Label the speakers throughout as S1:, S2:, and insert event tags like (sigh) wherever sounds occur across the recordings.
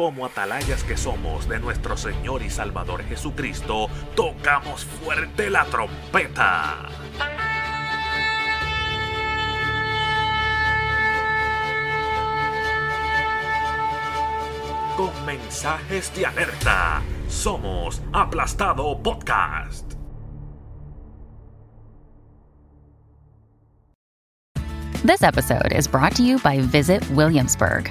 S1: como atalayas que somos de nuestro Señor y Salvador Jesucristo, tocamos fuerte la trompeta. Con mensajes de alerta, somos Aplastado Podcast.
S2: This episode is brought to you by Visit Williamsburg.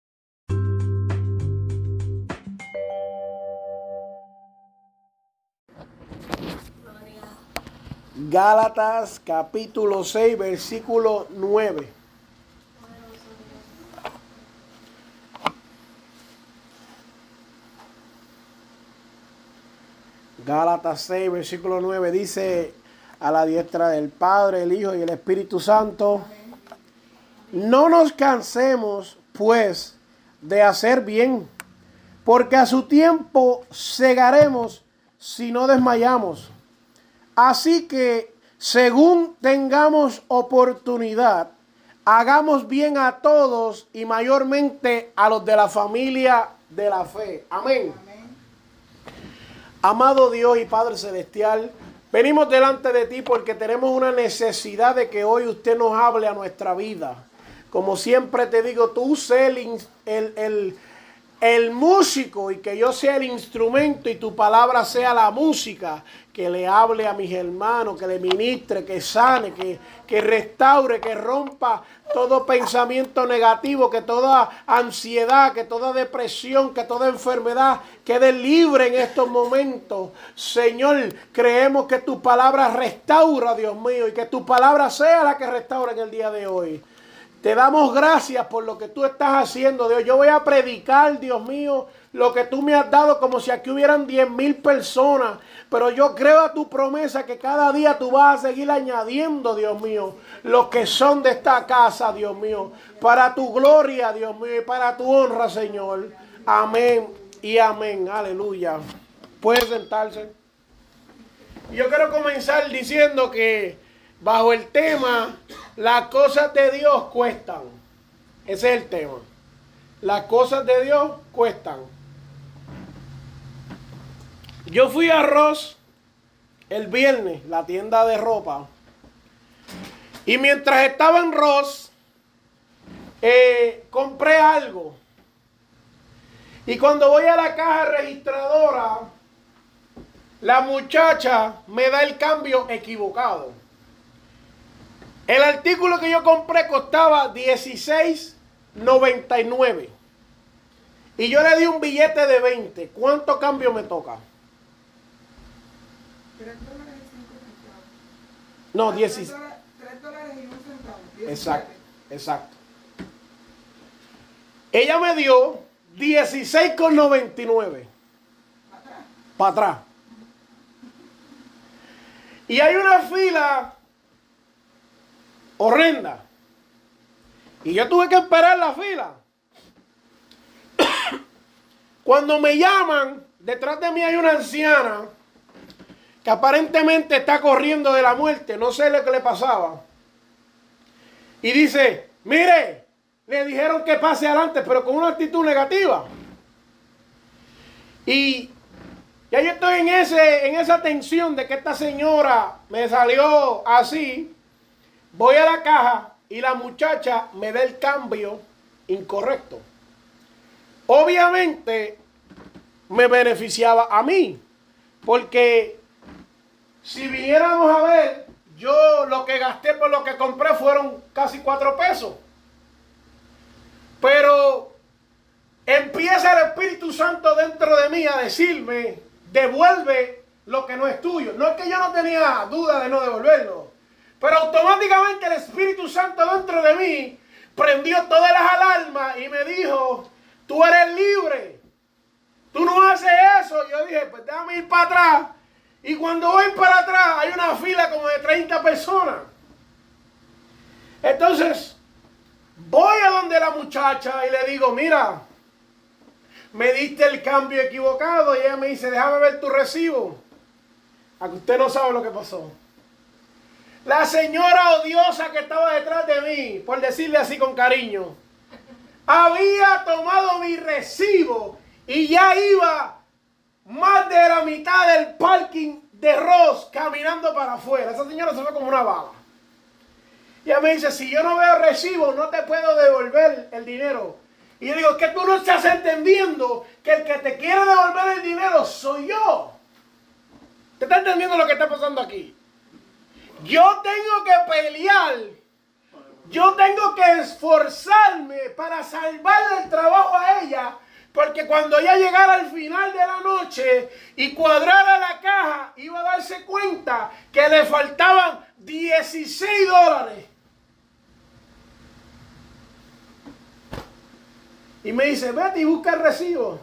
S3: Gálatas capítulo 6, versículo 9. Gálatas 6, versículo 9 dice a la diestra del Padre, el Hijo y el Espíritu Santo, no nos cansemos pues de hacer bien, porque a su tiempo cegaremos si no desmayamos. Así que según tengamos oportunidad, hagamos bien a todos y mayormente a los de la familia de la fe. Amén. Amado Dios y Padre Celestial, venimos delante de ti porque tenemos una necesidad de que hoy usted nos hable a nuestra vida. Como siempre te digo, tú sé el, el, el, el músico y que yo sea el instrumento y tu palabra sea la música que le hable a mis hermanos, que le ministre, que sane, que, que restaure, que rompa todo pensamiento negativo, que toda ansiedad, que toda depresión, que toda enfermedad quede libre en estos momentos. Señor, creemos que tu palabra restaura, Dios mío, y que tu palabra sea la que restaura en el día de hoy. Te damos gracias por lo que tú estás haciendo, Dios. Yo voy a predicar, Dios mío, lo que tú me has dado como si aquí hubieran 10 mil personas. Pero yo creo a tu promesa que cada día tú vas a seguir añadiendo, Dios mío, los que son de esta casa, Dios mío, para tu gloria, Dios mío, y para tu honra, Señor. Amén y amén. Aleluya. Puede sentarse. Yo quiero comenzar diciendo que bajo el tema, las cosas de Dios cuestan. Ese es el tema. Las cosas de Dios cuestan. Yo fui a Ross el viernes, la tienda de ropa. Y mientras estaba en Ross, eh, compré algo. Y cuando voy a la caja registradora, la muchacha me da el cambio equivocado. El artículo que yo compré costaba $16.99. Y yo le di un billete de 20. ¿Cuánto cambio me toca? No, 16.
S4: 3 dólares y un centavo.
S3: Exacto, exacto. Ella me dio 16,99. Para atrás. Y hay una fila horrenda. Y yo tuve que esperar la fila. (coughs) Cuando me llaman, detrás de mí hay una anciana que aparentemente está corriendo de la muerte, no sé lo que le pasaba. Y dice, mire, le dijeron que pase adelante, pero con una actitud negativa. Y ya yo estoy en, ese, en esa tensión de que esta señora me salió así. Voy a la caja y la muchacha me da el cambio incorrecto. Obviamente me beneficiaba a mí, porque si viniéramos a ver, yo lo que gasté por lo que compré fueron casi cuatro pesos. Pero empieza el Espíritu Santo dentro de mí a decirme, devuelve lo que no es tuyo. No es que yo no tenía duda de no devolverlo, pero automáticamente el Espíritu Santo dentro de mí prendió todas las alarmas y me dijo, tú eres libre. Tú no haces eso. Yo dije, pues déjame ir para atrás. Y cuando voy para atrás hay una fila como de 30 personas. Entonces, voy a donde la muchacha y le digo, mira, me diste el cambio equivocado. Y ella me dice, déjame ver tu recibo. A que usted no sabe lo que pasó. La señora odiosa que estaba detrás de mí, por decirle así con cariño, había tomado mi recibo y ya iba más de la mitad del parking de Ross caminando para afuera. Esa señora se fue como una bala. Y ella me dice, si yo no veo recibo, no te puedo devolver el dinero. Y yo digo, que tú no estás entendiendo que el que te quiere devolver el dinero soy yo. ¿Te estás entendiendo lo que está pasando aquí? Yo tengo que pelear. Yo tengo que esforzarme para salvarle el trabajo a ella. Porque cuando ella llegara al final de la noche y cuadrara la caja, iba a darse cuenta que le faltaban 16 dólares. Y me dice, vete y busca el recibo.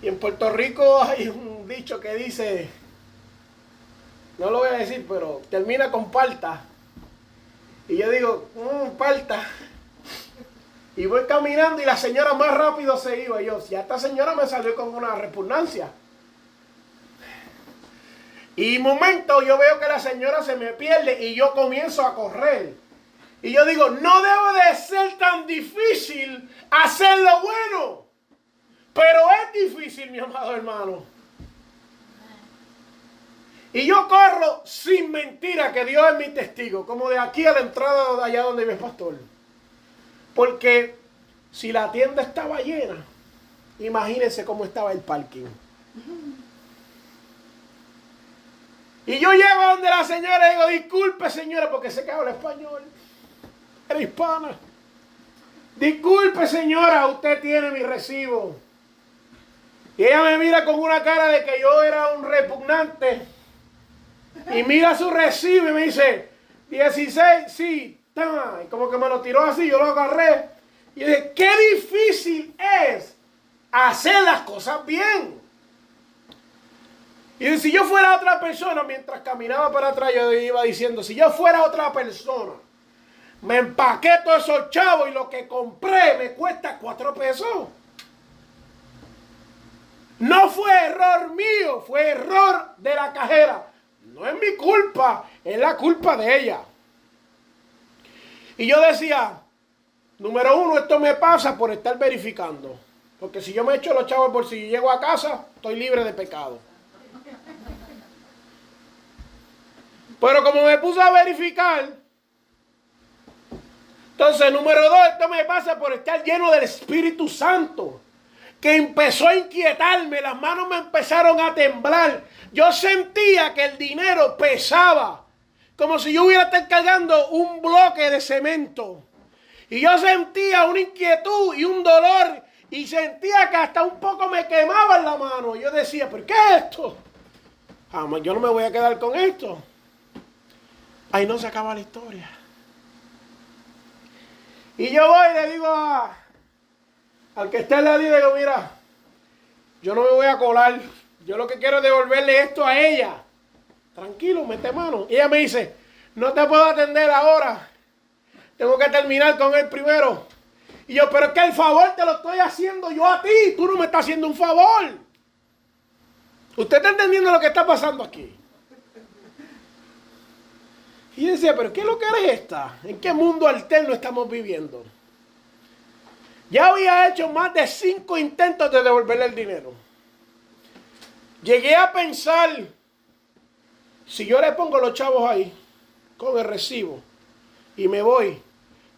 S3: Y en Puerto Rico hay un dicho que dice, no lo voy a decir, pero termina con palta. Y yo digo, mmm, palta. Y voy caminando y la señora más rápido se iba. Y yo, ya esta señora me salió con una repugnancia. Y momento yo veo que la señora se me pierde y yo comienzo a correr. Y yo digo, no debo de ser tan difícil hacer lo bueno. Pero es difícil, mi amado hermano. Y yo corro sin mentira, que Dios es mi testigo, como de aquí a la entrada de allá donde vive el pastor. Porque si la tienda estaba llena, imagínense cómo estaba el parking. Y yo llego donde la señora y digo, disculpe señora, porque sé que habla español. Era hispana. Disculpe señora, usted tiene mi recibo. Y ella me mira con una cara de que yo era un repugnante. Y mira su recibo y me dice, 16, sí, toma. Y como que me lo tiró así, yo lo agarré. Y dije, qué difícil es hacer las cosas bien. Y si yo fuera otra persona, mientras caminaba para atrás, yo iba diciendo, si yo fuera otra persona, me empaqué todos esos chavos y lo que compré me cuesta cuatro pesos. No fue error mío, fue error de la cajera. No es mi culpa, es la culpa de ella. Y yo decía, número uno, esto me pasa por estar verificando. Porque si yo me echo los chavos por si llego a casa, estoy libre de pecado. Pero como me puse a verificar, entonces número dos, esto me pasa por estar lleno del Espíritu Santo que empezó a inquietarme, las manos me empezaron a temblar. Yo sentía que el dinero pesaba, como si yo hubiera estado cargando un bloque de cemento. Y yo sentía una inquietud y un dolor y sentía que hasta un poco me quemaba la mano. Yo decía, ¿pero qué es esto? Yo no me voy a quedar con esto. Ahí no se acaba la historia. Y yo voy y le digo a, al que esté en la digo, mira, yo no me voy a colar. Yo lo que quiero es devolverle esto a ella. Tranquilo, mete mano. Y ella me dice, no te puedo atender ahora. Tengo que terminar con él primero. Y yo, pero es que el favor te lo estoy haciendo yo a ti. Tú no me estás haciendo un favor. ¿Usted está entendiendo lo que está pasando aquí? Y yo decía, pero ¿qué es lo que eres esta? ¿En qué mundo alterno estamos viviendo? Ya había hecho más de cinco intentos de devolverle el dinero. Llegué a pensar, si yo le pongo los chavos ahí, con el recibo, y me voy,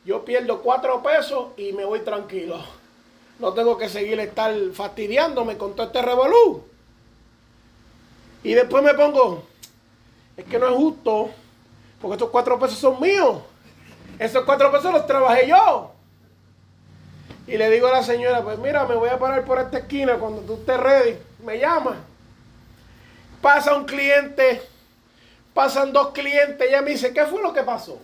S3: yo pierdo cuatro pesos y me voy tranquilo. No tengo que seguir estar fastidiándome con todo este revolú. Y después me pongo, es que no es justo, porque estos cuatro pesos son míos. Esos cuatro pesos los trabajé yo. Y le digo a la señora, pues mira, me voy a parar por esta esquina cuando tú estés ready. Me llama. Pasa un cliente, pasan dos clientes. Ella me dice, ¿qué fue lo que pasó?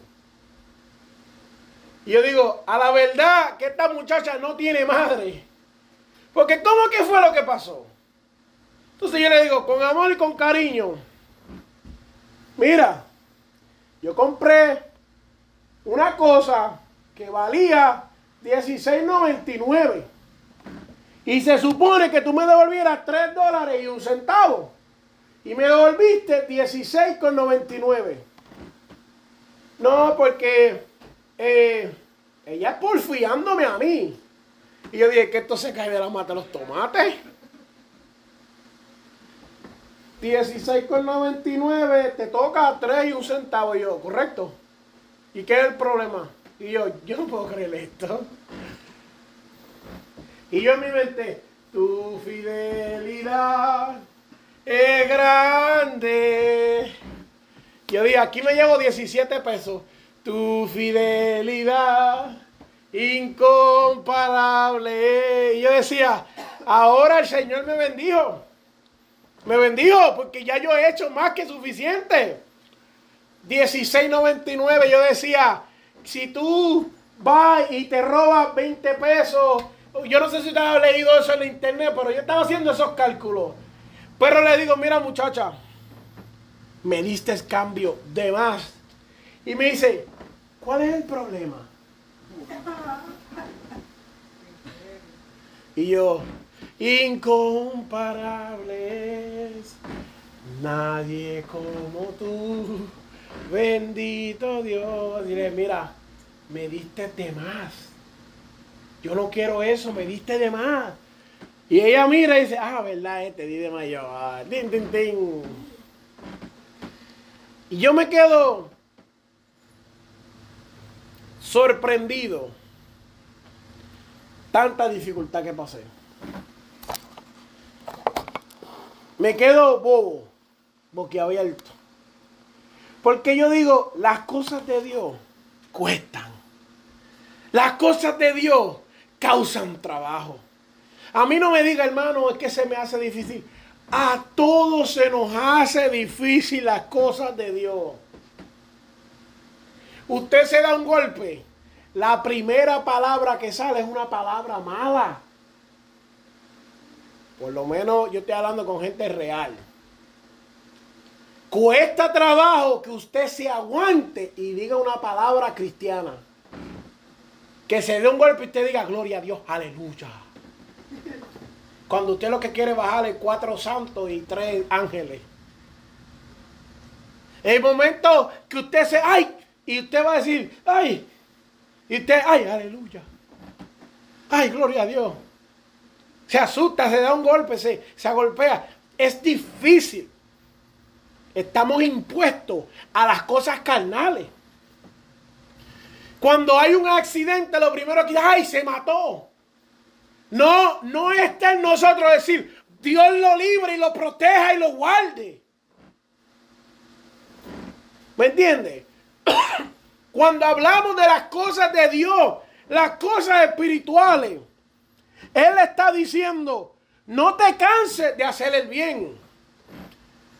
S3: Y yo digo, a la verdad que esta muchacha no tiene madre. Porque ¿cómo que fue lo que pasó? Entonces yo le digo, con amor y con cariño. Mira, yo compré una cosa que valía 16.99 y se supone que tú me devolvieras 3 dólares y un centavo y me devolviste 16.99. No, porque eh, ella es porfiándome a mí. Y yo dije que esto se cae de la mata los tomates. 16,99, te toca 3 y un centavo yo, ¿correcto? ¿Y qué es el problema? Y yo, yo no puedo creer esto. Y yo en mi mente, tu fidelidad es grande. Yo dije, aquí me llevo 17 pesos. Tu fidelidad incomparable. Y yo decía, ahora el Señor me bendijo. Me bendijo porque ya yo he hecho más que suficiente. 16.99 yo decía, si tú vas y te robas 20 pesos, yo no sé si te has leído eso en internet, pero yo estaba haciendo esos cálculos. Pero le digo, mira muchacha, me diste cambio de más. Y me dice, ¿cuál es el problema? Y yo, incomparables, nadie como tú, bendito Dios. Diré, mira, me diste de más. Yo no quiero eso, me diste de más. Y ella mira y dice, ah, verdad, este di de mayor. Din, din, din. Y yo me quedo sorprendido. Tanta dificultad que pasé. Me quedo bobo, boquiabierto. Porque yo digo, las cosas de Dios cuestan. Las cosas de Dios causan trabajo. A mí no me diga, hermano, es que se me hace difícil. A todos se nos hace difícil las cosas de Dios. Usted se da un golpe. La primera palabra que sale es una palabra mala. Por lo menos yo estoy hablando con gente real. Cuesta trabajo que usted se aguante y diga una palabra cristiana. Que se dé un golpe y usted diga gloria a Dios, aleluya. Cuando usted lo que quiere es bajarle cuatro santos y tres ángeles. El momento que usted se, ay, y usted va a decir, ay, y usted, ay, aleluya. Ay, gloria a Dios. Se asusta, se da un golpe, se, se agolpea. Es difícil. Estamos impuestos a las cosas carnales. Cuando hay un accidente, lo primero que ay, se mató. No, no está en nosotros decir, Dios lo libre y lo proteja y lo guarde. ¿Me entiende? (coughs) Cuando hablamos de las cosas de Dios, las cosas espirituales, Él está diciendo, no te canses de hacer el bien.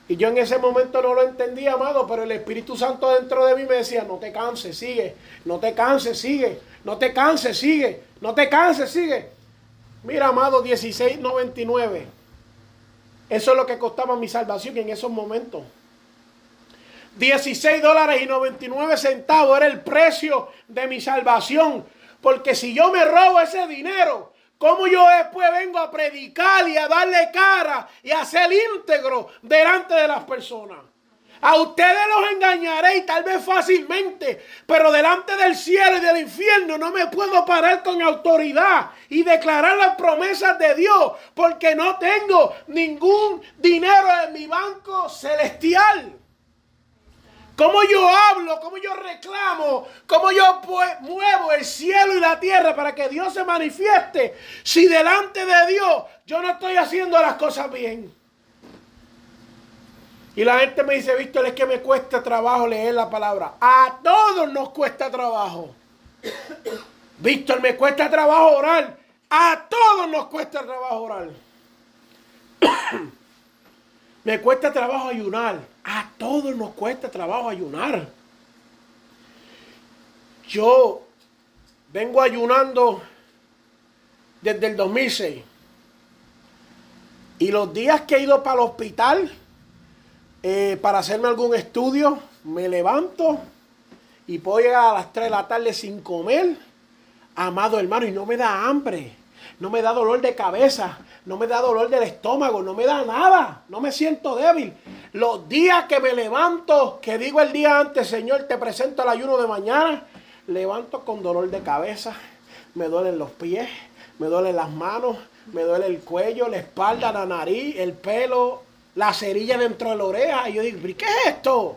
S3: Y yo en ese momento no lo entendía, amado, pero el Espíritu Santo dentro de mí me decía, no te canses, sigue, no te canses, sigue, no te canses, sigue, no te canses, sigue. Mira, amado, 16.99. Eso es lo que costaba mi salvación en esos momentos. 16 dólares y 99 centavos era el precio de mi salvación. Porque si yo me robo ese dinero, ¿cómo yo después vengo a predicar y a darle cara y a ser íntegro delante de las personas? A ustedes los engañaré y tal vez fácilmente, pero delante del cielo y del infierno no me puedo parar con autoridad y declarar las promesas de Dios, porque no tengo ningún dinero en mi banco celestial. Cómo yo hablo, cómo yo reclamo, cómo yo muevo el cielo y la tierra para que Dios se manifieste. Si delante de Dios yo no estoy haciendo las cosas bien. Y la gente me dice, Víctor, es que me cuesta trabajo leer la palabra. A todos nos cuesta trabajo. Víctor, me cuesta trabajo orar. A todos nos cuesta trabajo orar. Me cuesta trabajo ayunar. A todos nos cuesta trabajo ayunar. Yo vengo ayunando desde el 2006. Y los días que he ido para el hospital, eh, para hacerme algún estudio, me levanto y puedo llegar a las 3 de la tarde sin comer, amado hermano, y no me da hambre, no me da dolor de cabeza, no me da dolor del estómago, no me da nada, no me siento débil. Los días que me levanto, que digo el día antes, Señor, te presento el ayuno de mañana, levanto con dolor de cabeza, me duelen los pies, me duelen las manos, me duele el cuello, la espalda, la nariz, el pelo, la cerilla dentro de la oreja. Y yo digo, ¿qué es esto?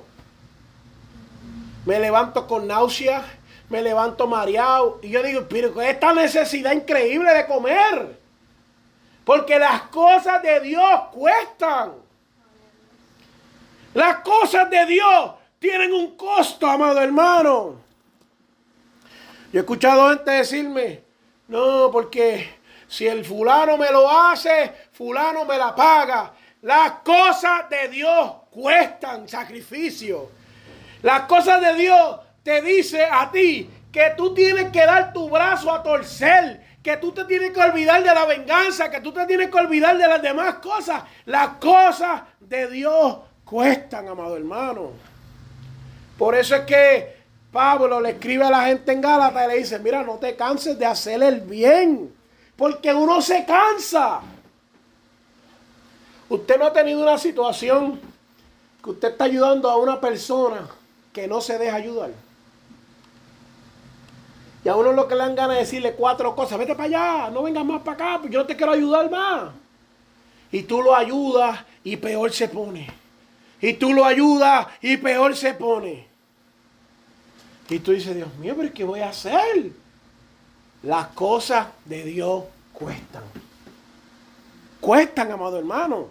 S3: Me levanto con náuseas, me levanto mareado. Y yo digo, pero esta necesidad increíble de comer. Porque las cosas de Dios cuestan. Las cosas de Dios tienen un costo, amado hermano. Yo he escuchado gente decirme, no, porque si el fulano me lo hace, fulano me la paga. Las cosas de Dios cuestan sacrificio. Las cosas de Dios te dice a ti que tú tienes que dar tu brazo a torcer, que tú te tienes que olvidar de la venganza, que tú te tienes que olvidar de las demás cosas. Las cosas de Dios cuestan, amado hermano. Por eso es que Pablo le escribe a la gente en Gálatas y le dice, mira, no te canses de hacer el bien, porque uno se cansa. Usted no ha tenido una situación que usted está ayudando a una persona que no se deja ayudar. Y a uno lo que le dan ganas de decirle cuatro cosas, vete para allá, no vengas más para acá, pues yo no te quiero ayudar más. Y tú lo ayudas y peor se pone. Y tú lo ayudas y peor se pone. Y tú dices, Dios mío, pero ¿qué voy a hacer? Las cosas de Dios cuestan. Cuestan, amado hermano.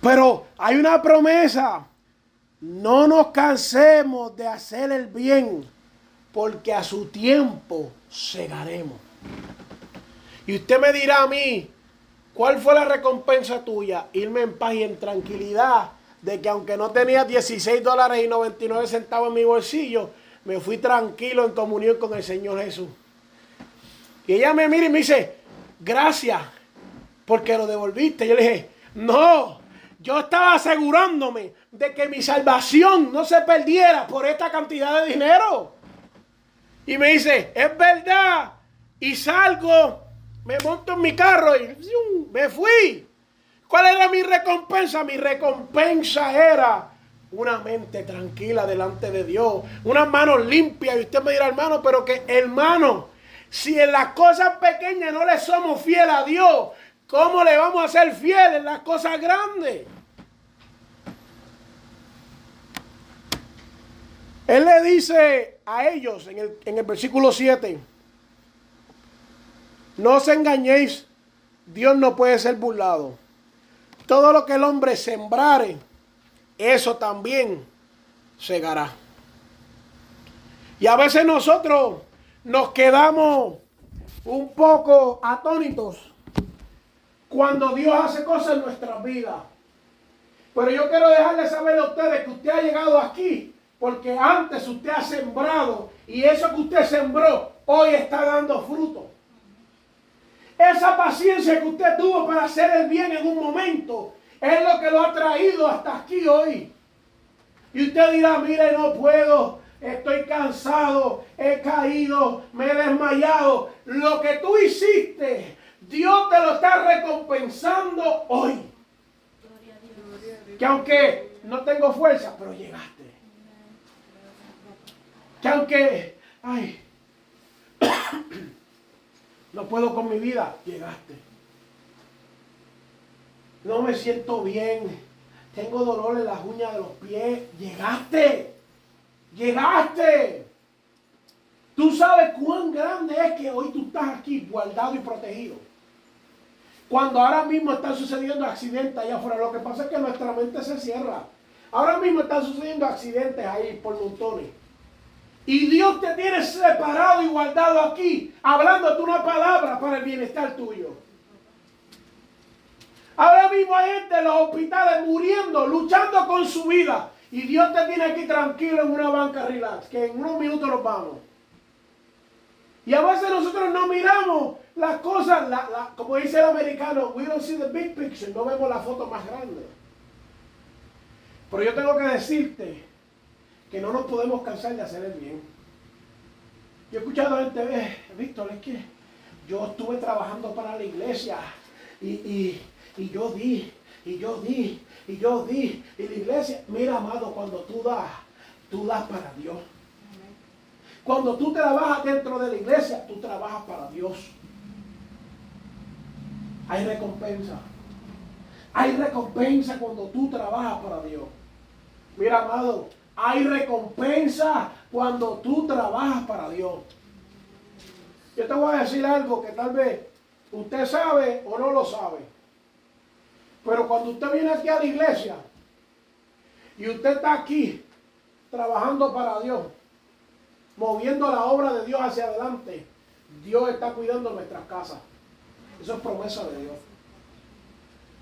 S3: Pero hay una promesa. No nos cansemos de hacer el bien, porque a su tiempo segaremos. Y usted me dirá a mí, ¿cuál fue la recompensa tuya? Irme en paz y en tranquilidad de que aunque no tenía 16 dólares y 99 centavos en mi bolsillo, me fui tranquilo en comunión con el Señor Jesús. Y ella me mira y me dice, gracias, porque lo devolviste. Yo le dije, no, yo estaba asegurándome de que mi salvación no se perdiera por esta cantidad de dinero. Y me dice, es verdad. Y salgo, me monto en mi carro y me fui. ¿Cuál era mi recompensa? Mi recompensa era una mente tranquila delante de Dios, unas manos limpias. Y usted me dirá, hermano, pero que hermano, si en las cosas pequeñas no le somos fieles a Dios, ¿cómo le vamos a ser fieles en las cosas grandes? Él le dice a ellos en el, en el versículo 7, no os engañéis, Dios no puede ser burlado. Todo lo que el hombre sembrare, eso también segará. Y a veces nosotros nos quedamos un poco atónitos cuando Dios hace cosas en nuestras vidas. Pero yo quiero dejarles saber a ustedes que usted ha llegado aquí porque antes usted ha sembrado y eso que usted sembró hoy está dando fruto. Esa paciencia que usted tuvo para hacer el bien en un momento es lo que lo ha traído hasta aquí hoy. Y usted dirá, mire, no puedo, estoy cansado, he caído, me he desmayado. Lo que tú hiciste, Dios te lo está recompensando hoy. Que aunque no tengo fuerza, pero llegaste. Que aunque, ay, (coughs) no puedo con mi vida, llegaste. No me siento bien. Tengo dolor en las uñas de los pies. Llegaste. Llegaste. Tú sabes cuán grande es que hoy tú estás aquí guardado y protegido. Cuando ahora mismo están sucediendo accidentes allá afuera, lo que pasa es que nuestra mente se cierra. Ahora mismo están sucediendo accidentes ahí por montones. Y Dios te tiene separado y guardado aquí, hablándote una palabra para el bienestar tuyo. Ahora mismo hay gente en los hospitales muriendo, luchando con su vida. Y Dios te tiene aquí tranquilo en una banca relax, que en unos minutos nos vamos. Y a veces nosotros no miramos las cosas, como dice el americano, we don't see the big picture, no vemos la foto más grande. Pero yo tengo que decirte que no nos podemos cansar de hacer el bien. Yo he escuchado gente, eh, Víctor, es que yo estuve trabajando para la iglesia y, y, y yo di, y yo di, y yo di, y la iglesia, mira amado, cuando tú das, tú das para Dios. Cuando tú trabajas dentro de la iglesia, tú trabajas para Dios. Hay recompensa. Hay recompensa cuando tú trabajas para Dios. Mira, amado, hay recompensa cuando tú trabajas para Dios. Yo te voy a decir algo que tal vez usted sabe o no lo sabe. Pero cuando usted viene aquí a la iglesia y usted está aquí trabajando para Dios, moviendo la obra de Dios hacia adelante, Dios está cuidando nuestras casas. Eso es promesa de Dios.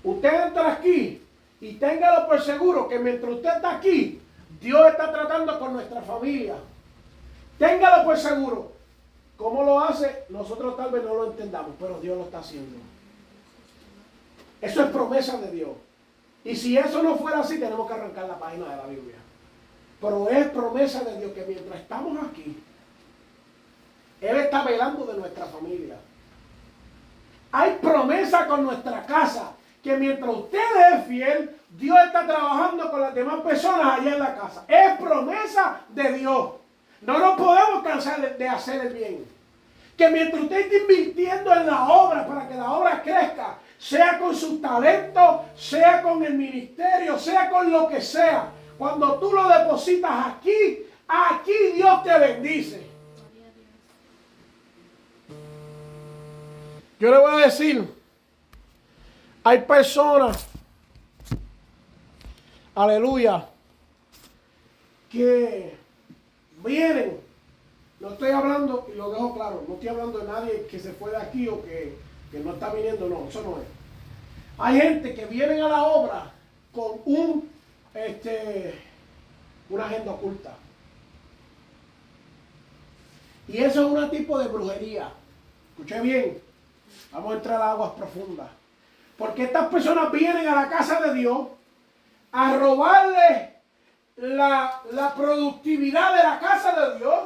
S3: Usted entra aquí y téngalo por seguro que mientras usted está aquí, Dios está tratando con nuestra familia. Téngalo por seguro. ¿Cómo lo hace? Nosotros tal vez no lo entendamos, pero Dios lo está haciendo. Eso es promesa de Dios. Y si eso no fuera así, tenemos que arrancar la página de la Biblia. Pero es promesa de Dios que mientras estamos aquí, Él está velando de nuestra familia. Hay promesa con nuestra casa, que mientras usted es fiel, Dios está trabajando con las demás personas allá en la casa. Es promesa de Dios. No nos podemos cansar de hacer el bien. Que mientras usted esté invirtiendo en la obra para que la obra crezca, sea con su talento, sea con el ministerio, sea con lo que sea, cuando tú lo depositas aquí, aquí Dios te bendice. Yo le voy a decir, hay personas, aleluya, que vienen, no estoy hablando, y lo dejo claro, no estoy hablando de nadie que se fue de aquí o que, que no está viniendo, no, eso no es. Hay gente que vienen a la obra con un, este, una agenda oculta. Y eso es un tipo de brujería. Escuché bien. Vamos a entrar a aguas profundas. Porque estas personas vienen a la casa de Dios a robarle la, la productividad de la casa de Dios,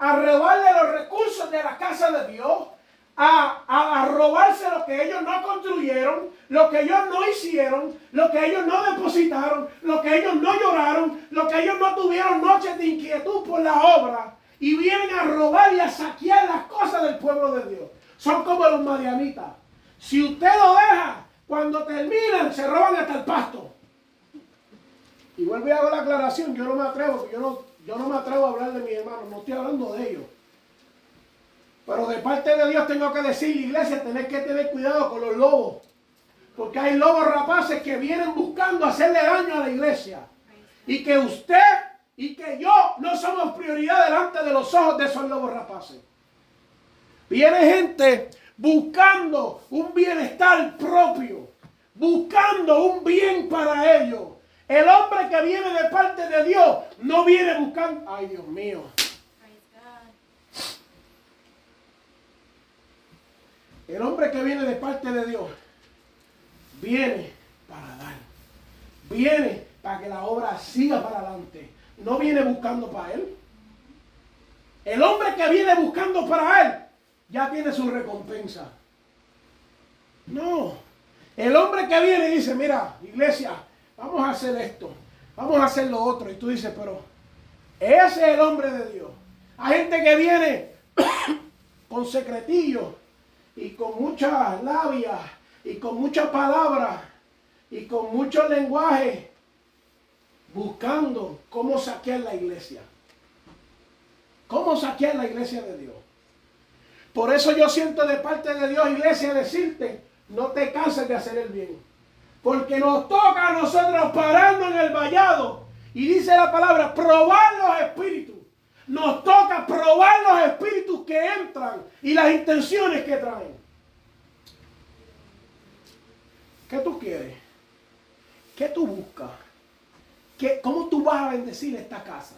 S3: a robarle los recursos de la casa de Dios, a, a, robarse lo que ellos no construyeron, lo que ellos no hicieron, lo que ellos no depositaron, lo que ellos no lloraron, lo que ellos no tuvieron noches de inquietud por la obra. Y vienen a robar y a saquear las cosas del pueblo de Dios. Son como los madianitas. Si usted lo deja, cuando terminan, se roban hasta el pasto. Y vuelvo a hago la aclaración, yo no me atrevo, yo no, yo no me atrevo a hablar de mi hermano, no estoy hablando de ellos. Pero de parte de Dios tengo que decir, iglesia, tener que tener cuidado con los lobos. Porque hay lobos rapaces que vienen buscando hacerle daño a la iglesia. Y que usted y que yo no somos prioridad delante de los ojos de esos lobos rapaces. Viene gente buscando un bienestar propio, buscando un bien para ellos. El hombre que viene de parte de Dios no viene buscando, ay Dios mío. El hombre que viene de parte de Dios viene para dar. Viene para que la obra siga para adelante. No viene buscando para él. El hombre que viene buscando para él ya tiene su recompensa. No. El hombre que viene y dice, mira, iglesia, vamos a hacer esto, vamos a hacer lo otro. Y tú dices, pero ese es el hombre de Dios. Hay gente que viene (coughs) con secretillos y con mucha labia y con muchas palabras y con mucho lenguaje buscando cómo saquear la iglesia. ¿Cómo saquear la iglesia de Dios? Por eso yo siento de parte de Dios, iglesia, decirte, no te canses de hacer el bien. Porque nos toca a nosotros parando en el vallado. Y dice la palabra, probar los espíritus. Nos toca probar los espíritus que entran y las intenciones que traen. ¿Qué tú quieres? ¿Qué tú buscas? ¿Qué, ¿Cómo tú vas a bendecir esta casa?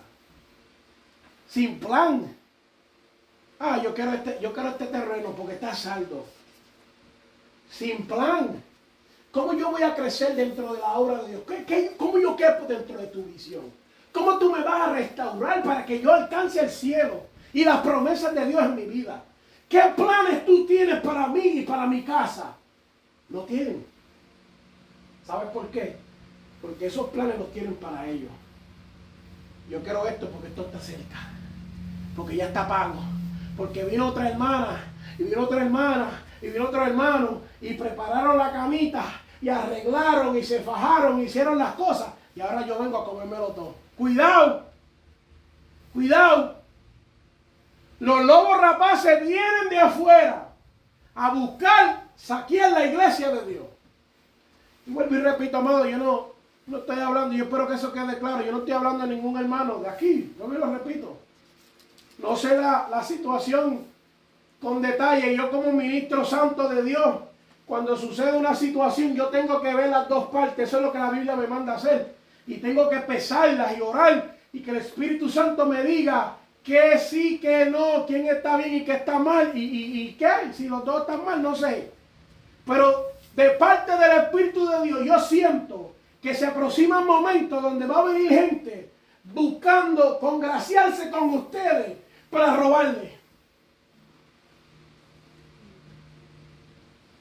S3: Sin plan. Ah, yo quiero este, yo quiero este terreno porque está saldo. Sin plan. ¿Cómo yo voy a crecer dentro de la obra de Dios? ¿Qué, cómo yo quepo dentro de tu visión? ¿Cómo tú me vas a restaurar para que yo alcance el cielo y las promesas de Dios en mi vida? ¿Qué planes tú tienes para mí y para mi casa? No tienen. ¿Sabes por qué? Porque esos planes los tienen para ellos. Yo quiero esto porque esto está cerca. Porque ya está pago. Porque vino otra hermana. Y vino otra hermana. Y vino otro hermano. Y prepararon la camita. Y arreglaron y se fajaron. Y hicieron las cosas. Y ahora yo vengo a comérmelo todo. Cuidado. Cuidado. Los lobos rapaces vienen de afuera a buscar saquear la iglesia de Dios. Y vuelvo y repito, amado, yo no, no estoy hablando, yo espero que eso quede claro, yo no estoy hablando de ningún hermano de aquí, no me lo repito. No sé la, la situación con detalle, yo como ministro santo de Dios, cuando sucede una situación, yo tengo que ver las dos partes, eso es lo que la Biblia me manda hacer. Y tengo que pesarlas y orar y que el Espíritu Santo me diga que sí, que no, quién está bien y qué está mal, y, y, y qué, si los dos están mal, no sé. Pero de parte del Espíritu de Dios, yo siento que se aproxima un momento donde va a venir gente buscando congraciarse con ustedes para robarle.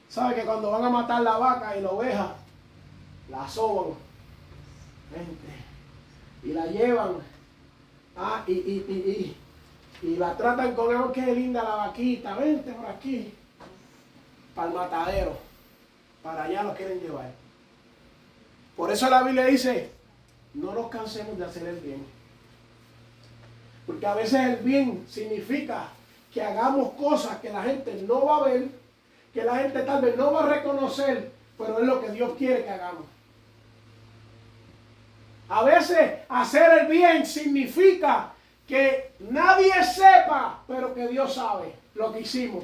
S3: ¿Sabe que cuando van a matar la vaca y la oveja, la soban? Y la llevan ah, y, y, y, y, la tratan con, oh, qué linda la vaquita, vente por aquí, para el matadero, para allá lo quieren llevar. Por eso la Biblia dice, no nos cansemos de hacer el bien. Porque a veces el bien significa que hagamos cosas que la gente no va a ver, que la gente tal vez no va a reconocer, pero es lo que Dios quiere que hagamos. A veces hacer el bien significa que nadie sepa, pero que Dios sabe lo que hicimos.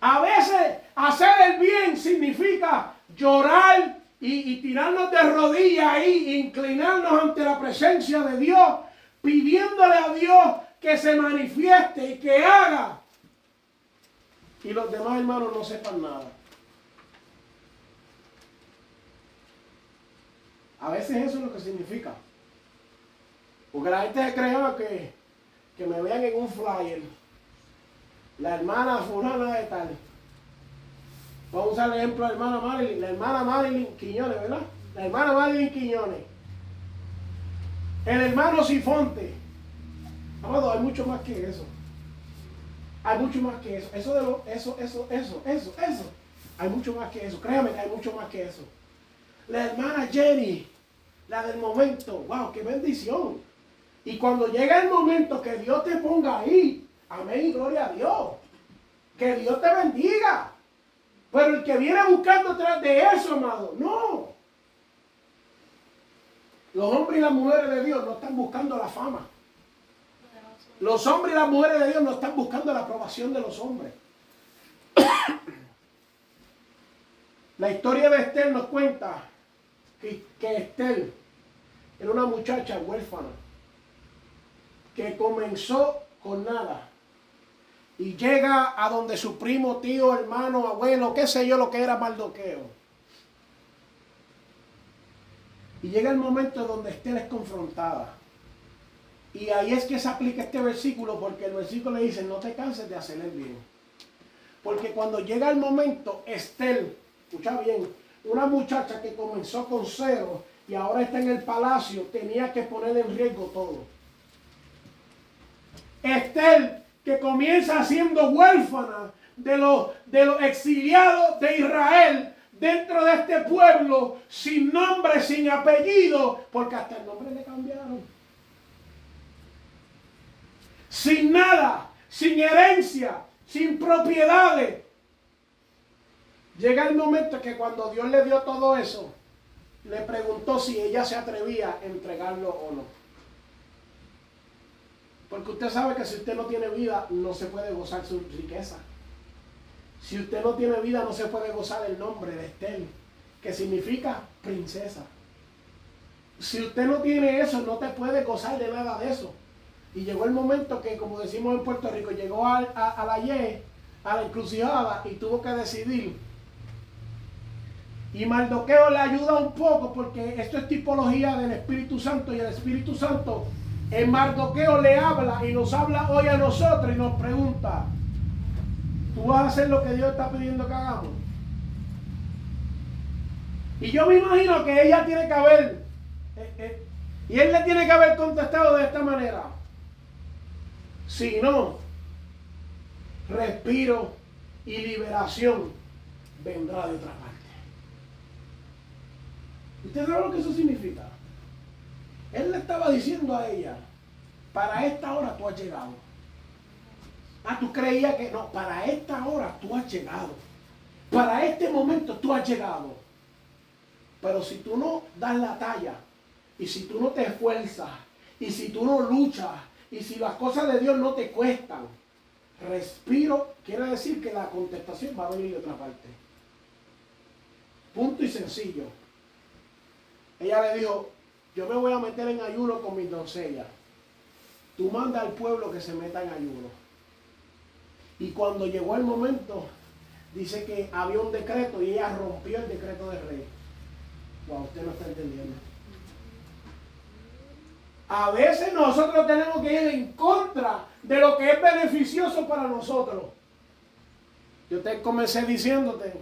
S3: A veces hacer el bien significa llorar y, tirarnos de rodillas ahí, inclinarnos ante la presencia de Dios, pidiéndole a Dios que se manifieste y que haga. Y los demás hermanos no sepan nada. A veces eso es lo que significa. Porque la gente se creía que, que me vean en un flyer la hermana fulana de tal. Vamos a usar el ejemplo de la hermana Marilyn, la hermana Marilyn Quiñones, ¿verdad? La hermana Marilyn Quiñones. El hermano Sifonte. Amado, hay mucho más que eso. Hay mucho más que eso. Eso de lo, eso, eso, eso, eso, eso. Hay mucho más que eso. Créame que hay mucho más que eso. La hermana Jenny, la del momento. Wow, qué bendición. Y cuando llega el momento que Dios te ponga ahí, Amén y gloria a Dios. Que Dios te bendiga. Pero el que viene buscando detrás de eso, amado, no. Los hombres y las mujeres de Dios no están buscando la fama. Los hombres y las mujeres de Dios no están buscando la aprobación de los hombres. La historia de Estel nos cuenta que, que Estel era una muchacha huérfana que comenzó con nada y llega a donde su primo, tío, hermano, abuelo, qué sé yo lo que era Mardoqueo. Y llega el momento donde Esther es confrontada. Y ahí es que se aplica este versículo porque el versículo le dice, no te canses de hacer el bien. Porque cuando llega el momento, Esther, escucha bien, una muchacha que comenzó con cero y ahora está en el palacio, tenía que poner en riesgo todo. Esther que comienza siendo huérfana de los, de exiliados de Israel dentro de este pueblo, sin nombre, sin apellido, porque hasta el nombre le cambiaron. Sin nada, sin herencia, sin propiedades. Llega el momento que cuando Dios le dio todo eso, le preguntó si ella se atrevía a entregarlo o no. Porque usted sabe que si usted no tiene vida, no se puede gozar su riqueza. Si usted no tiene vida, no se puede gozar el nombre de Estel, que significa princesa. Si usted no tiene eso, no te puede gozar de nada de eso. Y llegó el momento que, como decimos en Puerto Rico, llegó a, la Y, a la encrucijada, y tuvo que decidir Y Mardoqueo le ayuda un poco porque esto es tipología del Espíritu Santo y el Espíritu Santo en Mardoqueo le habla y nos habla hoy a nosotros y nos pregunta, ¿tú vas a hacer lo que Dios está pidiendo que hagamos? Y yo me imagino que ella tiene que haber, eh, eh, y él le tiene que haber contestado de esta manera. Si no, respiro y liberación vendrá de otra parte. ¿Usted sabe lo que eso significa? Él le estaba diciendo a ella, para esta hora tú has llegado. Ah, tú creías que no, para esta hora tú has llegado. Para este momento tú has llegado. Pero si tú no das la talla, y si tú no te esfuerzas, y si tú no luchas, y si las cosas de Dios no te cuestan, respiro quiere decir que la contestación va a venir de otra parte. Punto y sencillo. Ella le dijo, yo me voy a meter en ayuno con mis doncellas. Tú manda al pueblo que se meta en ayuno. Y cuando llegó el momento, dice que había un decreto y ella rompió el decreto del rey. Wow, usted no está entendiendo. A veces nosotros tenemos que ir en contra de lo que es beneficioso para nosotros. Yo te comencé diciéndote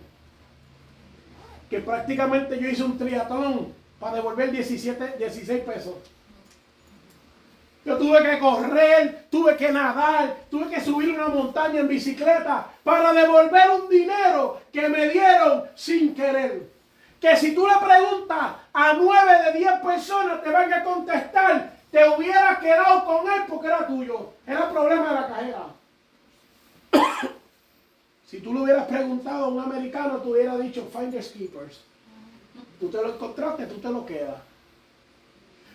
S3: que prácticamente yo hice un triatlón para devolver 17, 16 pesos. Yo tuve que correr, tuve que nadar, tuve que subir una montaña en bicicleta para devolver un dinero que me dieron sin querer que si tú le preguntas a nueve de diez personas te van a contestar, te hubieras quedado con él porque era tuyo. Era el problema de la cajera. (coughs) si tú le hubieras preguntado a un americano, te hubiera dicho finders keepers. Tú te lo encontraste, tú te lo quedas.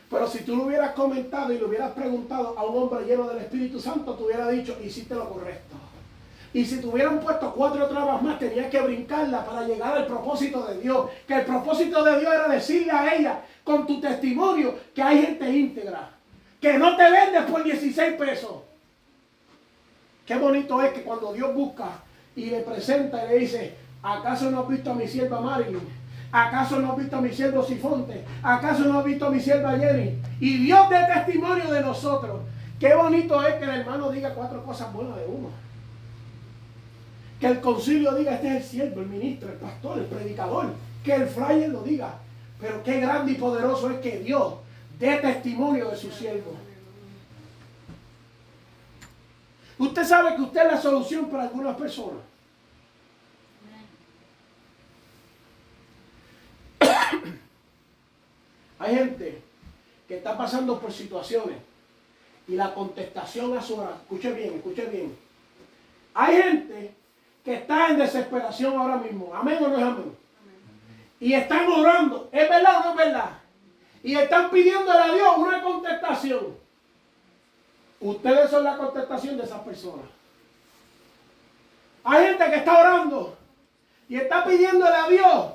S3: Pero si tú lo hubieras comentado y le hubieras preguntado a un hombre lleno del Espíritu Santo, te hubiera dicho, hiciste lo correcto. Y si te hubieran puesto cuatro trabas más, tenías que brincarla para llegar al propósito de Dios. Que el propósito de Dios era decirle a ella, con tu testimonio, que hay gente íntegra. Que no te vendes por 16 pesos. Qué bonito es que cuando Dios busca y le presenta y le dice, ¿acaso no has visto a mi sierva Marilyn? ¿Acaso no has visto a mi siervo Sifonte? ¿Acaso no has visto a mi sierva Jenny? Y Dios dé testimonio de nosotros. Qué bonito es que el hermano diga cuatro cosas buenas de uno. Que el concilio diga, este es el siervo, el ministro, el pastor, el predicador. Que el fraile lo diga. Pero qué grande y poderoso es que Dios dé testimonio de su siervo. Usted sabe que usted es la solución para algunas personas. Hay gente que está pasando por situaciones y la contestación a su oración, escuche bien, escuche bien. Hay gente que está en desesperación ahora mismo. Amén o no es amén. Y están orando. ¿Es verdad o no es verdad? Y están pidiéndole a Dios una contestación. Ustedes son la contestación de esas personas. Hay gente que está orando y está pidiéndole a Dios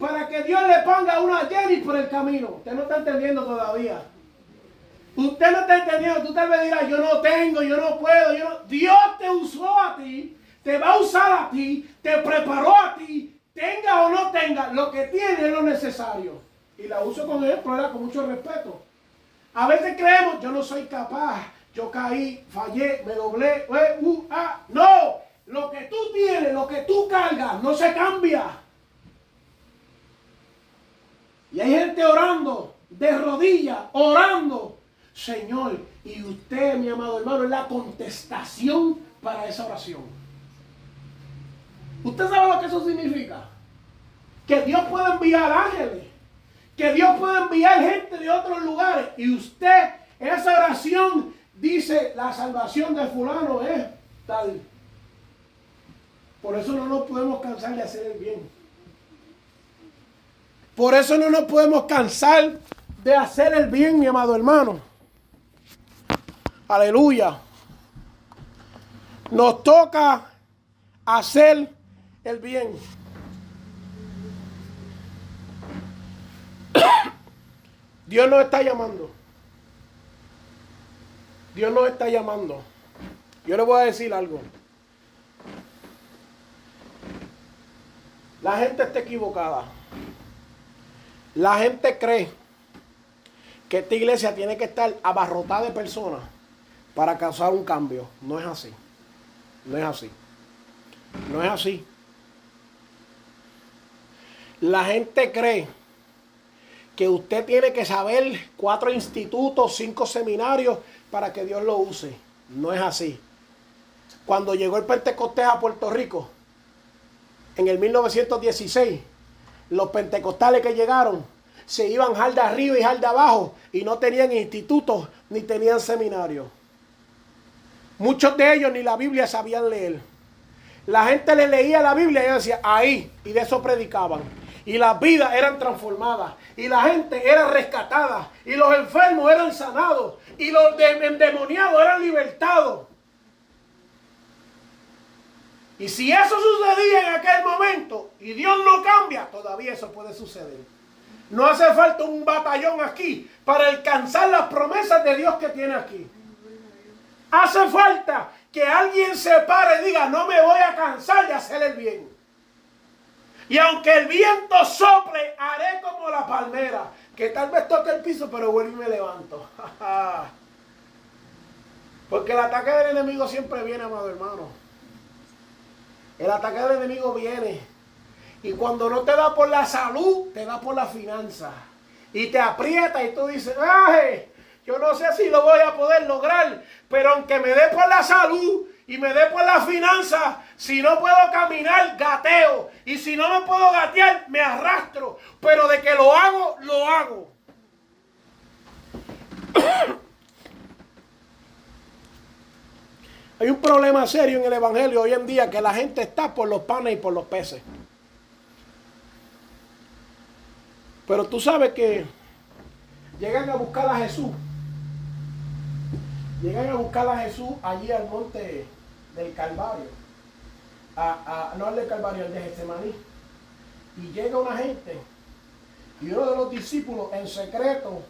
S3: para que Dios le ponga una Jenny por el camino. Usted no está entendiendo todavía. Usted no está entendiendo. Tú tal vez dirás, yo no tengo, yo no puedo. Yo no... Dios te usó a ti te va a usar a ti, te preparó a ti, tenga o no tenga, lo que tiene es lo necesario. Y la uso con él, pero con mucho respeto. A veces creemos, yo no soy capaz, yo caí, fallé, me doblé, uh, ah. no, lo que tú tienes, lo que tú cargas, no se cambia. Y hay gente orando, de rodillas, orando. Señor, y usted, mi amado hermano, es la contestación para esa oración. ¿Usted sabe lo que eso significa? Que Dios puede enviar ángeles, que Dios puede enviar gente de otros lugares y usted, esa oración dice, la salvación de fulano es tal. Por eso no nos podemos cansar de hacer el bien. Por eso no nos podemos cansar de hacer el bien, mi amado hermano. Aleluya. Nos toca hacer el bien. Dios nos está llamando. Dios nos está llamando. Yo le voy a decir algo. La gente está equivocada. La gente cree que esta iglesia tiene que estar abarrotada de personas para causar un cambio. No es así. No es así. No es así. La gente cree que usted tiene que saber cuatro institutos, cinco seminarios para que Dios lo use. No es así. Cuando llegó el Pentecostés a Puerto Rico, en el 1916, los pentecostales que llegaron se iban de arriba y de abajo y no tenían institutos ni tenían seminarios. Muchos de ellos ni la Biblia sabían leer. La gente le leía la Biblia y decía, ahí, y de eso predicaban. Y las vidas eran transformadas. Y la gente era rescatada. Y los enfermos eran sanados. Y los endemoniados eran libertados. Y si eso sucedía en aquel momento y Dios no cambia, todavía eso puede suceder. No hace falta un batallón aquí para alcanzar las promesas de Dios que tiene aquí. Hace falta que alguien se pare y diga, no me voy a cansar de hacer el bien. Y aunque el viento sople, haré como la palmera, que tal vez toque el piso, pero vuelvo y me levanto. (laughs) Porque el ataque del enemigo siempre viene, amado hermano. El ataque del enemigo viene. Y cuando no te da por la salud, te da por la finanza. Y te aprieta y tú dices, ¡ay! Yo no sé si lo voy a poder lograr, pero aunque me dé por la salud y me dé por la finanza, si no puedo caminar, gateo. Y si no me puedo gatear, me arrastro. Pero de que lo hago, lo hago. Hay un problema serio en el Evangelio hoy en día que la gente está por los panes y por los peces. Pero tú sabes que llegan a buscar a Jesús. Llegan a buscar a Jesús allí al monte del Calvario. no al del Calvario, al de Getsemaní. Y llega una gente. Y uno de los discípulos en secreto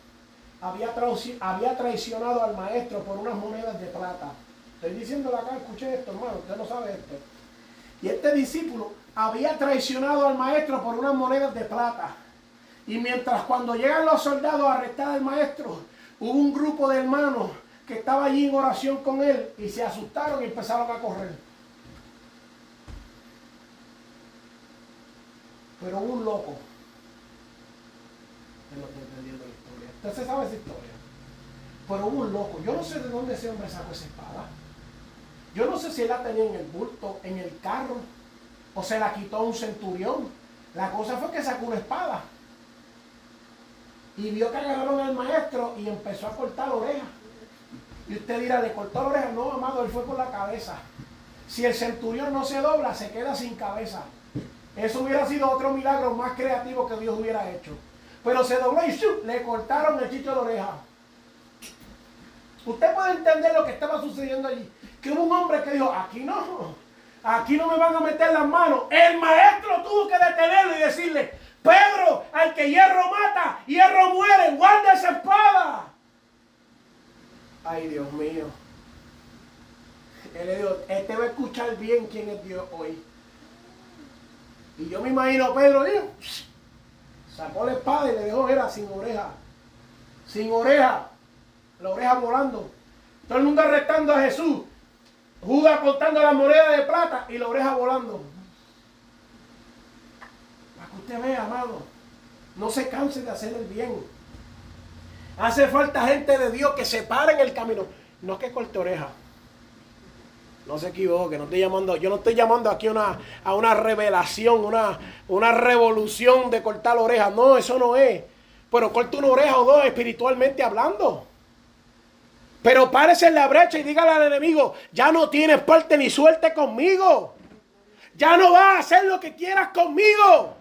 S3: había, había traicionado al maestro por unas monedas de plata. Estoy diciéndole acá, escuche esto, hermano, usted no sabe esto. Y este discípulo había traicionado al maestro por unas monedas de plata. Y mientras cuando llegan los soldados a arrestar al maestro, hubo un grupo de hermanos que estaba allí en oración con él y se asustaron y empezaron a correr. Pero un loco. Usted se sabe esa historia. Pero un loco. Yo no sé de dónde ese hombre sacó esa espada. Yo no sé si él la tenía en el bulto, en el carro, o se la quitó a un centurión. La cosa fue que sacó una espada. Y vio que agarraron al maestro y empezó a cortar la oreja. Y usted dirá, ¿le cortó la oreja? No, amado, él fue por la cabeza. Si el centurión no se dobla, se queda sin cabeza. Eso hubiera sido otro milagro más creativo que Dios hubiera hecho. Pero se dobló y le cortaron el chicho de oreja. Usted puede entender lo que estaba sucediendo allí que hubo un hombre que dijo, aquí no, aquí no me van a meter las manos. El maestro tuvo que detenerlo y decirle, Pedro, al que hierro mata, hierro muere, guarda esa espada. Ay, Dios mío. Él le dijo, este va a escuchar bien quién es Dios hoy. Y yo me imagino Pedro, dijo, sacó la espada y le dejó, era sin oreja. Sin oreja. La oreja volando. Todo el mundo arrestando a Jesús. Judas contando la moneda de plata y la oreja volando. Para que usted vea, amado, no se canse de hacer el bien. Hace falta gente de Dios que se pare en el camino. No que corte oreja. No se equivoque, no estoy llamando, yo no estoy llamando aquí una, a una revelación, una, una revolución de cortar la oreja. No, eso no es. Pero corta una oreja o dos espiritualmente hablando. Pero párese en la brecha y dígale al enemigo, ya no tienes parte ni suerte conmigo. Ya no vas a hacer lo que quieras conmigo.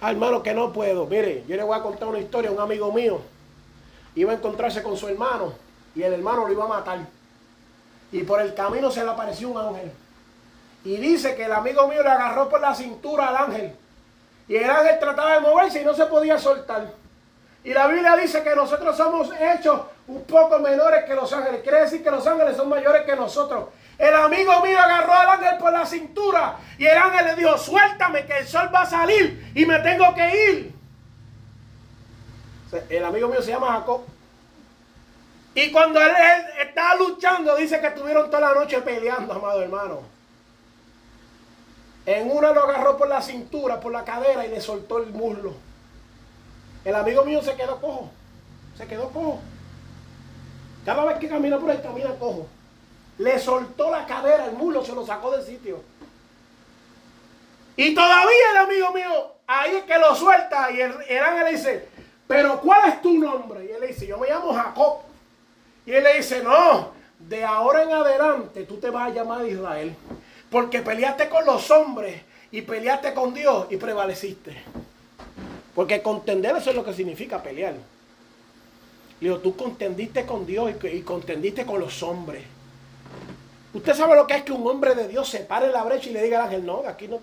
S3: Ah, hermano, que no puedo. Mire, yo le voy a contar una historia. Un amigo mío iba a encontrarse con su hermano y el hermano lo iba a matar. Y por el camino se le apareció un ángel. Y dice que el amigo mío le agarró por la cintura al ángel. Y el ángel trataba de moverse y no se podía soltar. Y la Biblia dice que nosotros somos hechos un poco menores que los ángeles. Quiere decir que los ángeles son mayores que nosotros. El amigo mío agarró al ángel por la cintura y el ángel le dijo, suéltame que el sol va a salir y me tengo que ir. El amigo mío se llama Jacob. Y cuando él, estaba luchando, dice que estuvieron toda la noche peleando, amado hermano. En una lo agarró por la cintura, por la cadera y le soltó el muslo. El amigo mío se quedó cojo. Se quedó cojo. Cada vez que camina por ahí, camina cojo. Le soltó la cadera, el muslo se lo sacó del sitio. Y todavía el amigo mío, ahí es que lo suelta y el, el ángel le dice, pero ¿cuál es tu nombre? Y él le dice, yo me llamo Jacob. Y él le dice, no, de ahora en adelante tú te vas a llamar Israel. Porque peleaste con los hombres y peleaste con Dios y prevaleciste. Porque contender eso es lo que significa pelear. Le digo, tú contendiste con Dios y, contendiste con los hombres. Usted sabe lo que es que un hombre de Dios se pare la brecha y le diga al ángel, no, aquí no.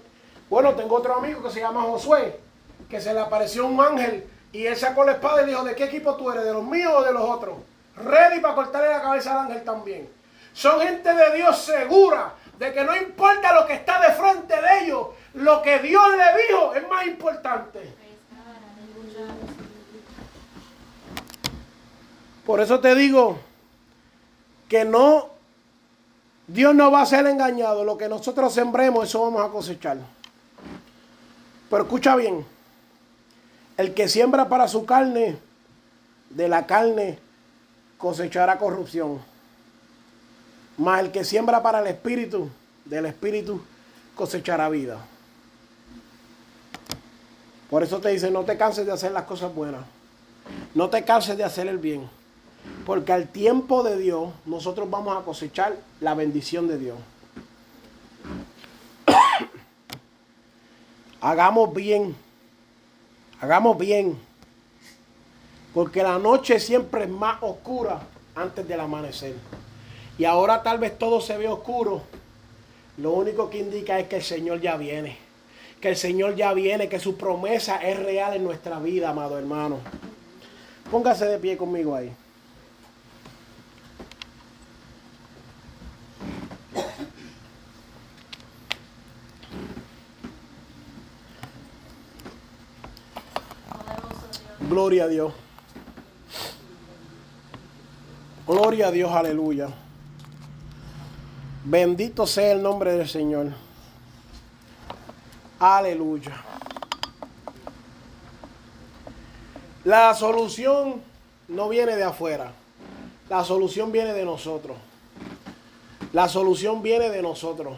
S3: Bueno, tengo otro amigo que se llama Josué, que se le apareció un ángel y él sacó la espada y le dijo, ¿de qué equipo tú eres? ¿De los míos o de los otros? Ready para cortarle la cabeza al ángel también. Son gente de Dios segura de que no importa lo que está de frente de ellos, lo que Dios le dijo es más importante. Por eso te digo que no, Dios no va a ser engañado. Lo que nosotros sembremos, eso vamos a cosechar. Pero escucha bien. El que siembra para su carne, de la carne cosechará corrupción. Mas el que siembra para el espíritu, del espíritu cosechará vida. Por eso te dice, no te canses de hacer las cosas buenas. No te canses de hacer el bien. Porque al tiempo de Dios, nosotros vamos a cosechar la bendición de Dios. (coughs) Hagamos bien Hagamos bien. Porque la noche siempre es más oscura antes del amanecer. Y ahora tal vez todo se ve oscuro. Lo único que indica es que el Señor ya viene. Que el Señor ya viene, que su promesa es real en nuestra vida, amado hermano. Póngase de pie conmigo ahí. Gloria a Dios. Gloria a Dios, aleluya. Bendito sea el nombre del Señor. Aleluya. La solución no viene de afuera. La solución viene de nosotros. La solución viene de nosotros.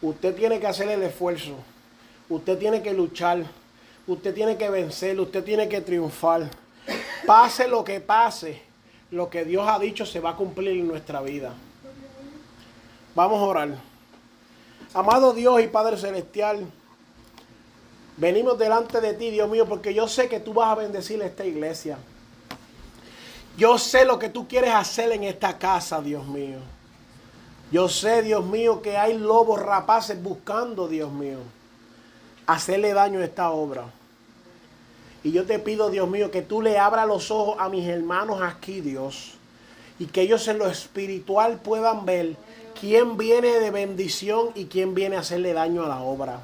S3: Usted tiene que hacer el esfuerzo. Usted tiene que luchar. Usted tiene que vencer, usted tiene que triunfar. Pase lo que pase, lo que Dios ha dicho se va a cumplir en nuestra vida. Vamos a orar. Amado Dios y Padre Celestial, venimos delante de ti, Dios mío, porque yo sé que tú vas a bendecir esta iglesia. Yo sé lo que tú quieres hacer en esta casa, Dios mío. Yo sé, Dios mío, que hay lobos rapaces buscando, Dios mío hacerle daño a esta obra. Y yo te pido, Dios mío, que tú le abras los ojos a mis hermanos aquí, Dios. Y que ellos en lo espiritual puedan ver quién viene de bendición y quién viene a hacerle daño a la obra.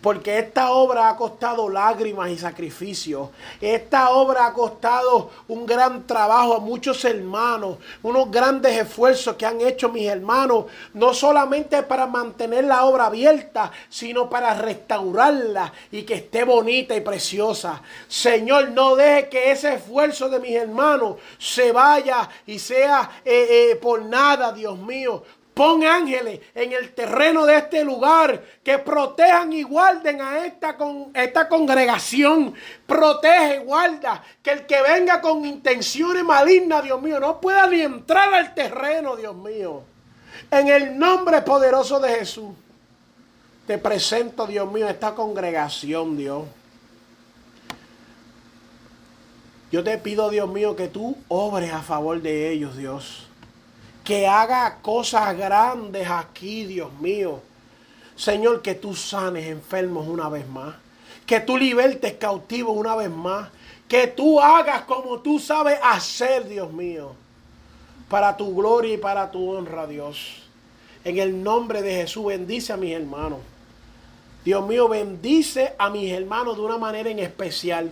S3: Porque esta obra ha costado lágrimas y sacrificios. Esta obra ha costado un gran trabajo a muchos hermanos. Unos grandes esfuerzos que han hecho mis hermanos. No solamente para mantener la obra abierta, sino para restaurarla y que esté bonita y preciosa. Señor, no deje que ese esfuerzo de mis hermanos se vaya y sea eh, eh, por nada, Dios mío. Pon ángeles en el terreno de este lugar que protejan y guarden a esta, con, esta congregación. Protege guarda. Que el que venga con intenciones malignas, Dios mío, no pueda ni entrar al terreno, Dios mío. En el nombre poderoso de Jesús. Te presento, Dios mío, esta congregación, Dios. Yo te pido, Dios mío, que tú obres a favor de ellos, Dios que haga cosas grandes aquí, Dios mío. Señor, que tú sanes enfermos una vez más. Que tú libertes cautivos una vez más. Que tú hagas como tú sabes hacer, Dios mío. Para tu gloria y para tu honra, Dios. En el nombre de Jesús, bendice a mis hermanos. Dios mío, bendice a mis hermanos de una manera en especial.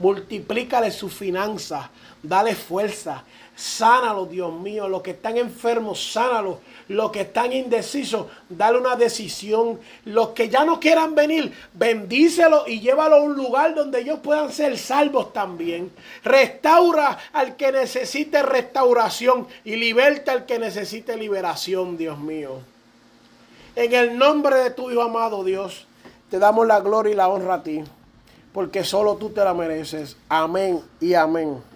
S3: Multiplícale sus finanzas, dale fuerza, sánalo, Dios mío. Los que están enfermos, sánalo. Los que están indecisos, dale una decisión. Los que ya no quieran venir, bendícelo y llévalo a un lugar donde ellos puedan ser salvos también. Restaura al que necesite restauración y liberta al que necesite liberación, Dios mío. En el nombre de tu Hijo amado Dios, te damos la gloria y la honra a ti, porque solo tú te la mereces. Amén y amén.